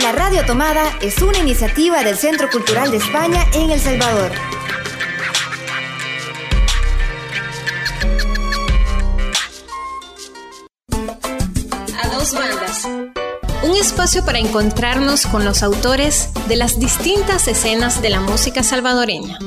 La Radio Tomada es una iniciativa del Centro Cultural de España en El Salvador. A dos bandas. Un espacio para encontrarnos con los autores de las distintas escenas de la música salvadoreña.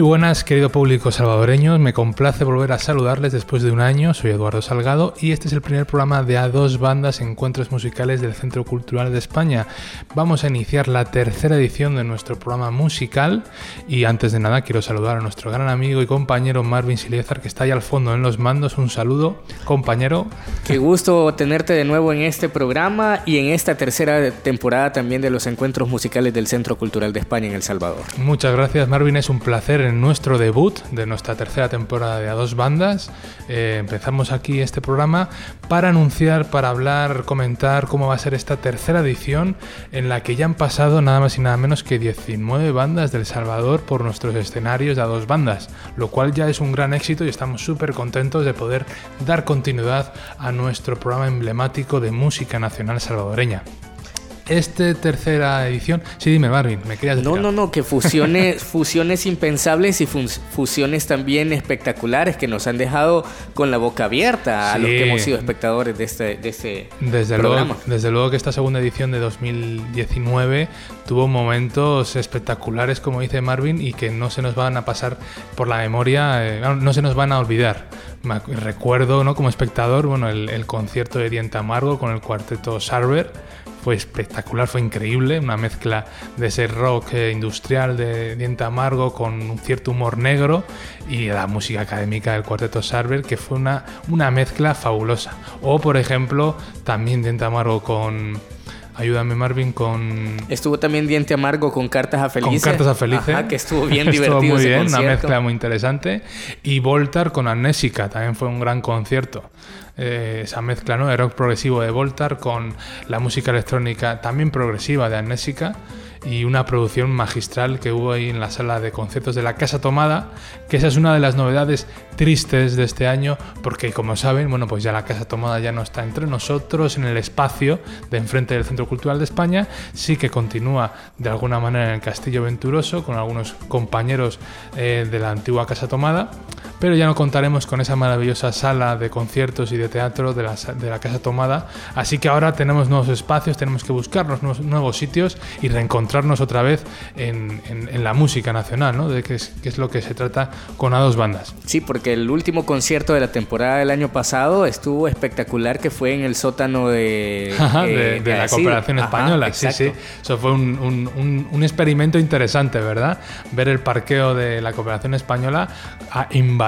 Muy buenas, querido público salvadoreño. Me complace volver a saludarles después de un año. Soy Eduardo Salgado y este es el primer programa de A2 Bandas Encuentros Musicales del Centro Cultural de España. Vamos a iniciar la tercera edición de nuestro programa musical y antes de nada quiero saludar a nuestro gran amigo y compañero Marvin Siliezar que está ahí al fondo en los mandos. Un saludo, compañero. Qué gusto tenerte de nuevo en este programa y en esta tercera temporada también de los Encuentros Musicales del Centro Cultural de España en El Salvador. Muchas gracias, Marvin. Es un placer en nuestro debut de nuestra tercera temporada de A Dos Bandas. Eh, empezamos aquí este programa para anunciar, para hablar, comentar cómo va a ser esta tercera edición en la que ya han pasado nada más y nada menos que 19 bandas del Salvador por nuestros escenarios de A Dos Bandas, lo cual ya es un gran éxito y estamos súper contentos de poder dar continuidad a nuestro programa emblemático de música nacional salvadoreña esta tercera edición. Sí, dime, Marvin, me querías decir. No, no, no, que fusiones, fusiones impensables y fusiones también espectaculares que nos han dejado con la boca abierta a los que hemos sido espectadores de este, de este desde programa. Luego, desde luego que esta segunda edición de 2019 tuvo momentos espectaculares, como dice Marvin, y que no se nos van a pasar por la memoria, eh, no se nos van a olvidar. recuerdo, ¿no? Como espectador, bueno, el, el concierto de Diente Amargo con el cuarteto Sarver fue espectacular, fue increíble, una mezcla de ese rock eh, industrial de Diente Amargo con un cierto humor negro y la música académica del cuarteto Sarver, que fue una, una mezcla fabulosa. O, por ejemplo, también Diente Amargo con... Ayúdame Marvin con... Estuvo también Diente Amargo con Cartas a Felice. Con Cartas a Felice. que estuvo bien divertido. estuvo muy bien, una mezcla muy interesante. Y Voltar con Amnésica, también fue un gran concierto. Eh, esa mezcla ¿no? de rock progresivo de Voltar con la música electrónica también progresiva de Amnésica y una producción magistral que hubo ahí en la sala de conciertos de la Casa Tomada, que esa es una de las novedades tristes de este año, porque como saben, bueno, pues ya la Casa Tomada ya no está entre nosotros en el espacio de enfrente del Centro Cultural de España, sí que continúa de alguna manera en el Castillo Venturoso con algunos compañeros eh, de la antigua Casa Tomada, pero ya no contaremos con esa maravillosa sala de conciertos y de teatro de la, de la Casa Tomada, así que ahora tenemos nuevos espacios, tenemos que buscar nuevos, nuevos sitios y reencontrarnos otra vez en, en, la música nacional, ¿no? De qué es, qué es lo que se trata con a dos bandas. Sí, porque el último concierto de la temporada del año pasado estuvo espectacular, que fue en el sótano de, eh, de, la cooperación española. sí, sí. Eso fue un, un, un, experimento interesante, ¿verdad? Ver el parqueo de la cooperación española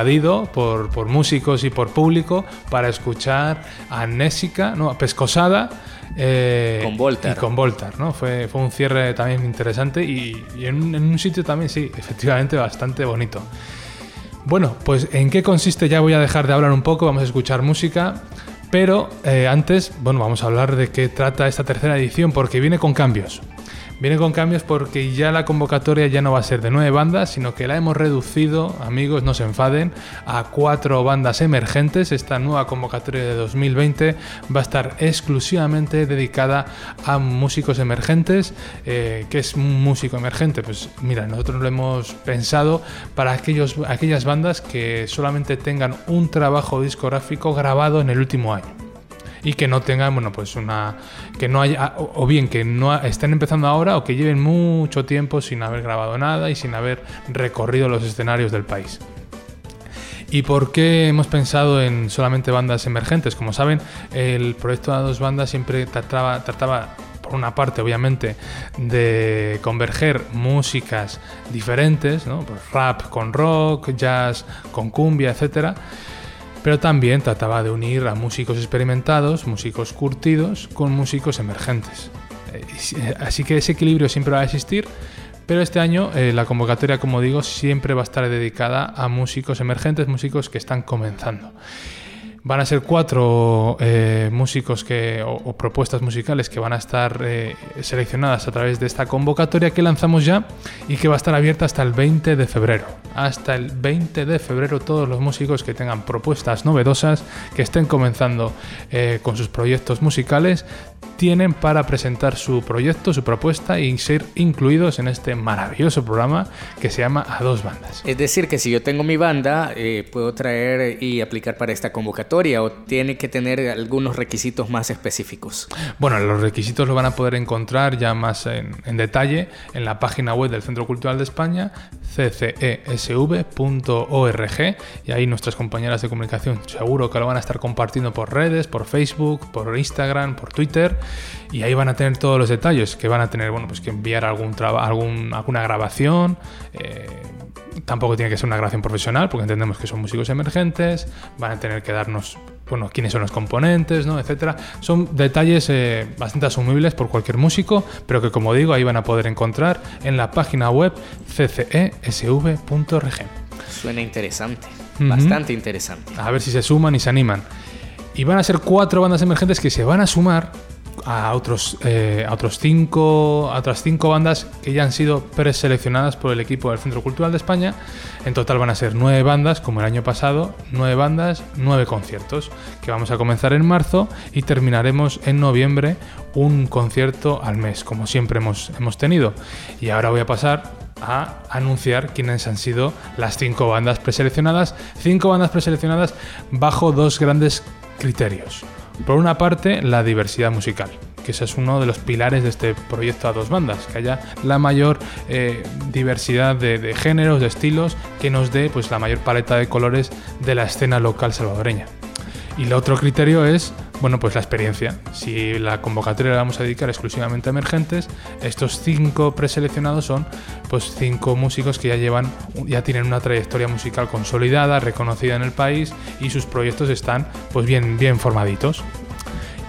invadido por, por músicos y por público para escuchar a Nésica, no, a Pescosada. Eh, con Voltar. Y con Voltar, ¿no? Fue, fue un cierre también interesante y, y en, en un sitio también, sí, efectivamente bastante bonito. Bueno, pues en qué consiste ya voy a dejar de hablar un poco, vamos a escuchar música, pero eh, antes, bueno, vamos a hablar de qué trata esta tercera edición porque viene con cambios. Viene con cambios porque ya la convocatoria ya no va a ser de nueve bandas, sino que la hemos reducido, amigos, no se enfaden, a cuatro bandas emergentes. Esta nueva convocatoria de 2020 va a estar exclusivamente dedicada a músicos emergentes. Eh, ¿Qué es un músico emergente? Pues mira, nosotros lo hemos pensado para aquellos, aquellas bandas que solamente tengan un trabajo discográfico grabado en el último año y que no tengan, bueno, pues una. que no haya. o bien que no estén empezando ahora o que lleven mucho tiempo sin haber grabado nada y sin haber recorrido los escenarios del país. ¿Y por qué hemos pensado en solamente bandas emergentes? Como saben, el proyecto de dos bandas siempre trataba, trataba por una parte, obviamente, de converger músicas diferentes, ¿no? Pues rap con rock, jazz con cumbia, etcétera pero también trataba de unir a músicos experimentados, músicos curtidos, con músicos emergentes. Eh, así que ese equilibrio siempre va a existir, pero este año eh, la convocatoria, como digo, siempre va a estar dedicada a músicos emergentes, músicos que están comenzando. Van a ser cuatro eh, músicos que, o, propuestas musicales que van a estar eh, seleccionadas a través de esta convocatoria que lanzamos ya y que va a estar abierta hasta el 20 de febrero. Hasta el 20 de febrero todos los músicos que tengan propuestas novedosas, que estén comenzando eh, con sus proyectos musicales, tienen para presentar su proyecto, su propuesta y ser incluidos en este maravilloso programa que se llama A Dos Bandas. Es decir, que si yo tengo mi banda, puedo traer y aplicar para esta convocatoria o tiene que tener algunos requisitos más específicos? Bueno, los requisitos los van a poder encontrar ya más en, detalle en la página web del Centro Cultural de España, ccesv.org, y ahí nuestras compañeras de comunicación seguro que lo van a estar compartiendo por redes, por Facebook, por Instagram, por Twitter, y ahí van a tener todos los detalles, que van a tener, bueno, pues que enviar algún, algún alguna grabación, eh, tampoco tiene que ser una grabación profesional, porque entendemos que son músicos emergentes, van a tener que darnos, bueno, quiénes son los componentes, ¿no? etcétera. Son detalles eh, bastante asumibles por cualquier músico, pero que como digo, ahí van a poder encontrar en la página web ccesv.rg. Suena interesante, bastante interesante. A ver si se suman y se animan. Y van a ser cuatro bandas emergentes que se van a sumar a otros eh, otros cinco otras cinco bandas que ya han sido preseleccionadas por el equipo del Centro Cultural de España. En total van a ser nueve bandas, como el año pasado, nueve bandas, nueve conciertos, que vamos a comenzar en marzo y terminaremos en noviembre un concierto al mes, como siempre hemos, hemos tenido. Y ahora voy a pasar a anunciar quiénes han sido las cinco bandas preseleccionadas. Cinco bandas preseleccionadas bajo dos grandes criterios. Por una parte, la diversidad musical, que ese es uno de los pilares de este proyecto a dos bandas, que haya la mayor eh, diversidad de, géneros, de estilos, que nos dé pues, la mayor paleta de colores de la escena local salvadoreña. Y el otro criterio es, bueno, pues la experiencia. Si la convocatoria la vamos a dedicar exclusivamente a emergentes, estos cinco preseleccionados son pues cinco músicos que ya llevan, ya tienen una trayectoria musical consolidada, reconocida en el país y sus proyectos están pues bien, bien formaditos.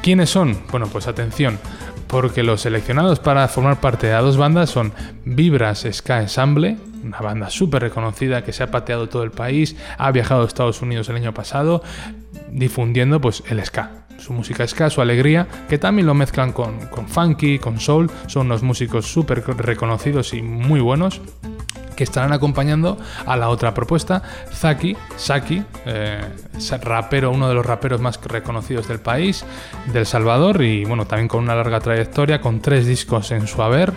¿Quiénes son? Bueno, pues atención, porque los seleccionados para formar parte de dos bandas son Vibras Ska Ensemble, una banda súper reconocida que se ha pateado todo el país, ha viajado a Estados Unidos el año pasado, difundiendo pues el ska, su música ska, su alegría, que también lo mezclan con, con funky, con soul, son unos músicos súper reconocidos y muy buenos que estarán acompañando a la otra propuesta, Zaki, Saki, eh, rapero, uno de los raperos más reconocidos del país, del Salvador, y bueno, también con una larga trayectoria, con tres discos en su haber.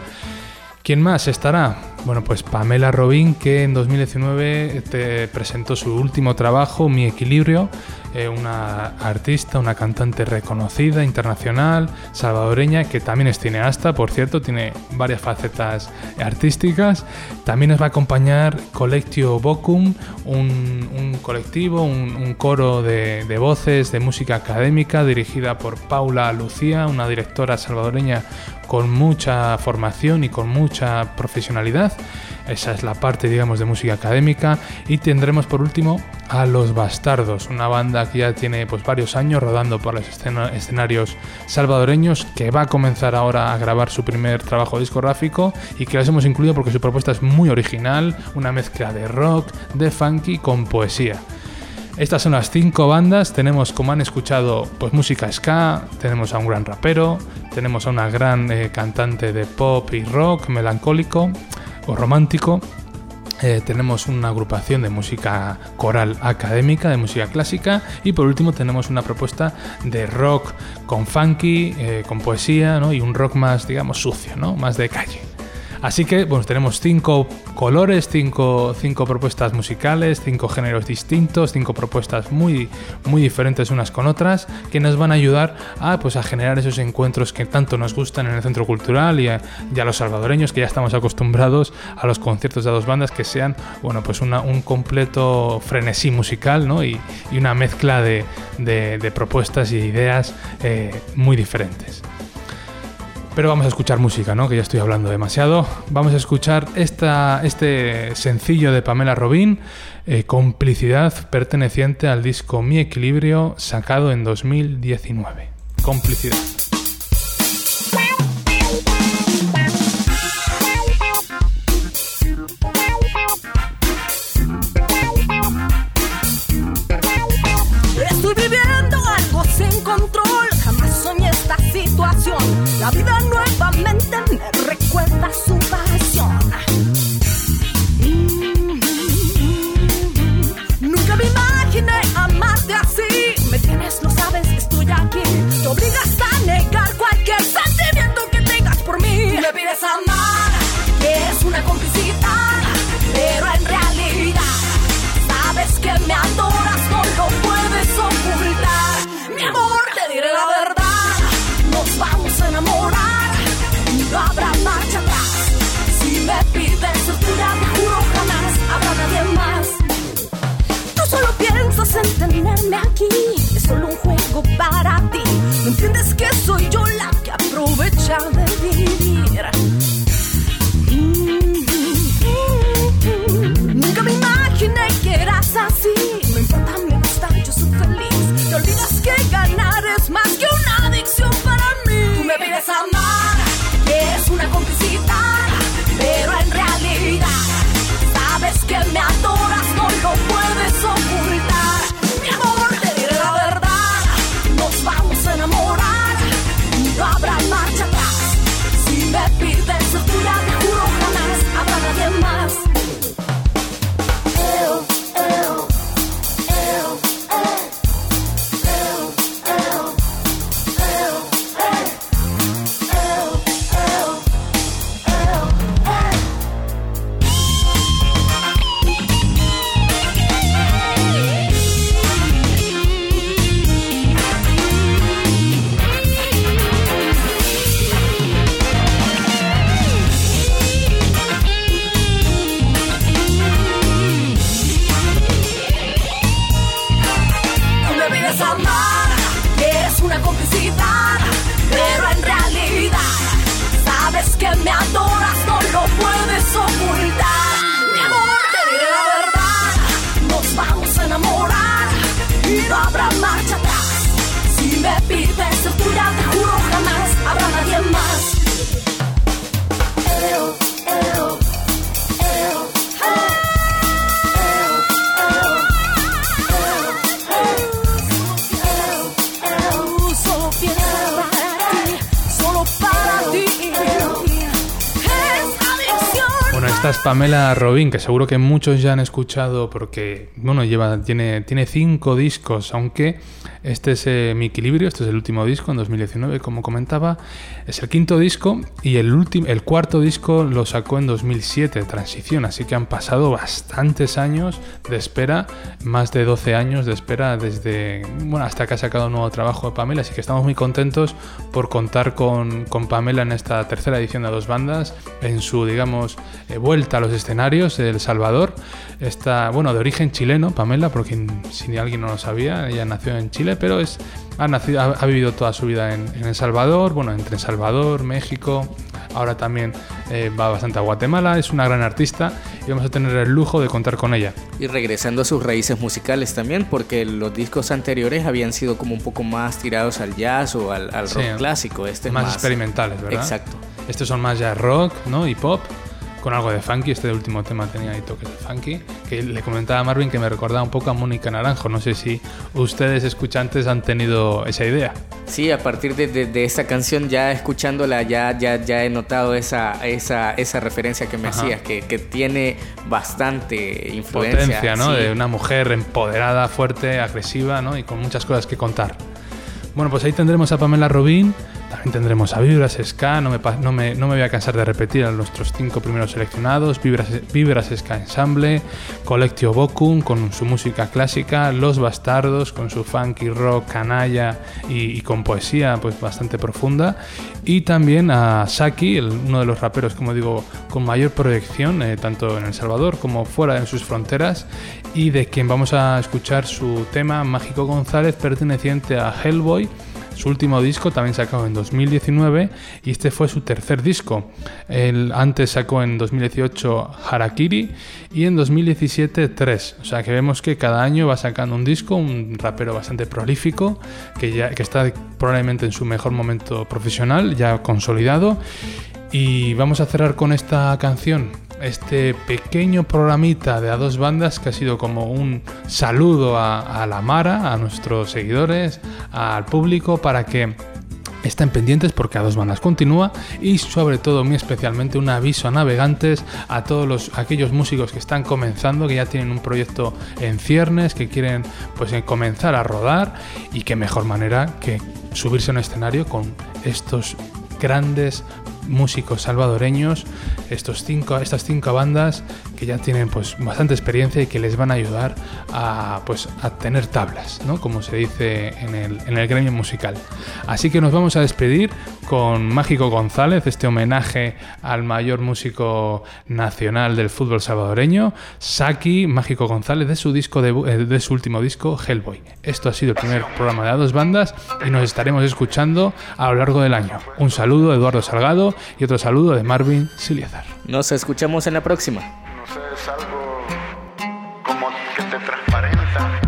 ¿Quién más estará? Bueno, pues Pamela Robin, que en 2019 te presentó su último trabajo, Mi Equilibrio, eh, una artista, una cantante reconocida, internacional, salvadoreña, que también es cineasta, por cierto, tiene varias facetas artísticas. También nos va a acompañar Collectio Bocum, un, colectivo, un, coro de, de voces de música académica dirigida por Paula Lucía, una directora salvadoreña con mucha formación y con mucha profesionalidad. Esa es la parte, digamos, de música académica. Y tendremos por último a Los Bastardos, una banda que ya tiene pues, varios años rodando por los escenarios salvadoreños, que va a comenzar ahora a grabar su primer trabajo discográfico y que las hemos incluido porque su propuesta es muy original, una mezcla de rock, de funky con poesía. Estas son las cinco bandas. Tenemos, como han escuchado, pues música ska, tenemos a un gran rapero, tenemos a una gran eh, cantante de pop y rock melancólico o romántico. Eh, tenemos una agrupación de música coral académica, de música clásica y por último tenemos una propuesta de rock con funky, eh, con poesía y un rock más, digamos, sucio, ¿no? más de calle. Así que bueno, tenemos cinco colores, cinco, cinco, propuestas musicales, cinco géneros distintos, cinco propuestas muy, muy diferentes unas con otras, que nos van a ayudar a, pues, a generar esos encuentros que tanto nos gustan en el centro cultural y a, los salvadoreños que ya estamos acostumbrados a los conciertos de dos bandas que sean bueno, pues una, un completo frenesí musical ¿no? y, una mezcla de, propuestas y ideas eh, muy diferentes. Pero vamos a escuchar música, ¿no? Que ya estoy hablando demasiado. Vamos a escuchar esta, este sencillo de Pamela Robin, eh, Complicidad, perteneciente al disco Mi Equilibrio, sacado en 2019. Complicidad. Es solo un juego para ti. ¿No entiendes que soy yo la que aprovecha de vivir? Pamela Robin, que seguro que muchos ya han escuchado porque, bueno, lleva, tiene, tiene cinco discos, aunque este es eh, Mi Equilibrio, este es el último disco en 2019, como comentaba, es el quinto disco y el, último, el cuarto disco lo sacó en 2007, Transición, así que han pasado bastantes años de espera, más de 12 años de espera desde, bueno, hasta que ha sacado un nuevo trabajo de Pamela, así que estamos muy contentos por contar con, con Pamela en esta tercera edición de Dos Bandas, en su, digamos, eh, vuelta a los escenarios de El Salvador. Está, bueno, de origen chileno, Pamela, porque si alguien no lo sabía, ella nació en Chile, pero es, ha, nacido, ha, ha vivido toda su vida en, en El Salvador, bueno, entre El Salvador, México, ahora también eh, va bastante a Guatemala, es una gran artista y vamos a tener el lujo de contar con ella. Y regresando a sus raíces musicales también, porque los discos anteriores habían sido como un poco más tirados al jazz o al, al rock Sí, clásico. Este es más, más experimentales, ¿verdad? Exacto. Estos son más jazz rock, ¿no? Y pop, con algo de funky. Este último tema tenía ahí toques de funky. Que le comentaba a Marvin que me recordaba un poco a Mónica Naranjo. No sé si ustedes, escuchantes, han tenido esa idea. Sí, a partir de, de- de esta canción, ya escuchándola, ya, ya, ya he notado esa, esa, esa referencia que me Ajá. hacías, que, que tiene bastante influencia. Potencia, ¿no? sí. De una mujer empoderada, fuerte, agresiva, ¿no? Y con muchas cosas que contar. Bueno, pues ahí tendremos a Pamela Robin, también tendremos a Vibras Ska, no me, no me, no me voy a cansar de repetir a nuestros cinco primeros seleccionados, Vibras, Vibras Ska Ensemble, Collectio Bokum con su música clásica, Los Bastardos con su funky rock canalla y, con poesía pues bastante profunda, y también a Saki, uno de los raperos, como digo, con mayor proyección, eh, tanto en El Salvador como fuera de sus fronteras, y de quien vamos a escuchar su tema Mágico González perteneciente a Hellboy, su último disco también sacado en 2019 y este fue su tercer disco. El antes sacó en 2018 Harakiri y en 2017 tres. O sea que vemos que cada año va sacando un disco, un rapero bastante prolífico que ya que está probablemente en su mejor momento profesional, ya consolidado. Y vamos a cerrar con esta canción, este pequeño programita de a dos bandas que ha sido como un saludo a, la Mara, a nuestros seguidores, al público, para que estén pendientes porque a dos bandas continúa y sobre todo muy especialmente un aviso a navegantes a todos los aquellos músicos que están comenzando que ya tienen un proyecto en ciernes que quieren pues eh, comenzar a rodar y qué mejor manera que subirse a un escenario con estos grandes músicos salvadoreños, estos cinco, estas cinco bandas que ya tienen pues bastante experiencia y que les van a ayudar a pues a tener tablas, ¿no? Como se dice en el, en el gremio musical. Así que nos vamos a despedir con Mágico González, este homenaje al mayor músico nacional del fútbol salvadoreño, Saki Mágico González, de su disco de, eh, de su último disco, Hellboy. Esto ha sido el primer programa de A Dos Bandas y nos estaremos escuchando a lo largo del año. Un saludo de Eduardo Salgado y otro saludo de Marvin Siliazar. Nos escuchamos en la próxima. Es algo como que te transparenta.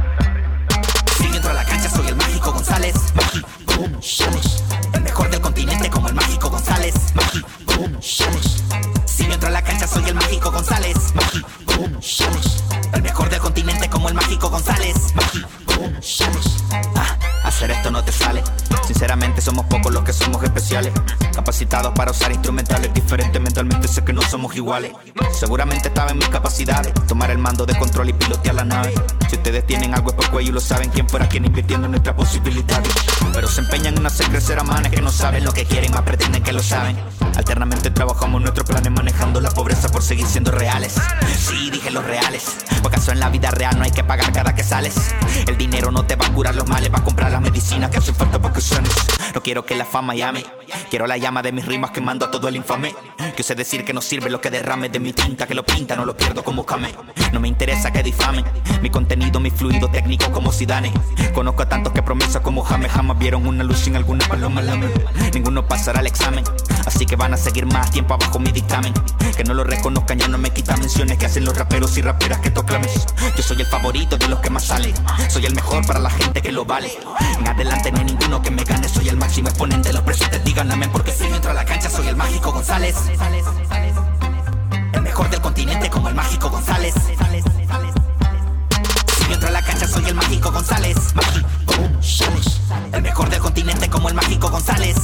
Si entro a la cancha soy el mágico González. Mágico González. El mejor del continente como el mágico González. Mágico González. Si entro a la cancha soy el mágico González. Mágico González. El mejor del continente como el mágico González. Mágico González. Ah, hacer esto no te sale. Sinceramente somos pocos los que somos especiales. Capacitados para usar instrumentales diferentes mentalmente sé que no somos iguales. Seguramente estaba en mis capacidades. Tomar el mando de control y pilotear la nave. Si ustedes tienen algo es por cuello lo saben quién fuera quien invirtiendo en nuestras posibilidades. Pero se empeñan en hacer crecer a manes que no saben lo que quieren, más pretenden que lo saben. Alternamente trabajamos nuestros planes manejando la pobreza por seguir siendo reales. Sí, dije los reales. ¿O acaso en la vida real no hay que pagar cada que sales? El dinero no te va a curar los males, va a comprar las medicinas que hacen falta para que sanes. No quiero que la fama llame. Quiero la llama de mis rimas quemando a todo el infame. Que sé decir que no sirve lo que derrame de mi tinta, que lo pinta, no lo pierdo como Kame. No me interesa que difamen mi contenido, mi fluido técnico como Zidane. Conozco a tantos que promesas como Jame jamás vieron una luz sin alguna paloma lame. Ninguno pasará el examen, así que van a seguir más tiempo abajo mi dictamen. Que no lo reconozcan ya no me quita menciones que hacen los raperos y raperas que proclamen. Yo soy el favorito de los que más salen, soy el mejor para la gente que lo vale. En adelante no hay ninguno que me gane, soy el máximo exponente. Los presentes digan porque si yo entro a la cancha soy el mágico González. El mejor del continente como el mágico González. Si yo entro a la cancha soy el mágico González. Mágico. El mejor del continente como el. Mágico González.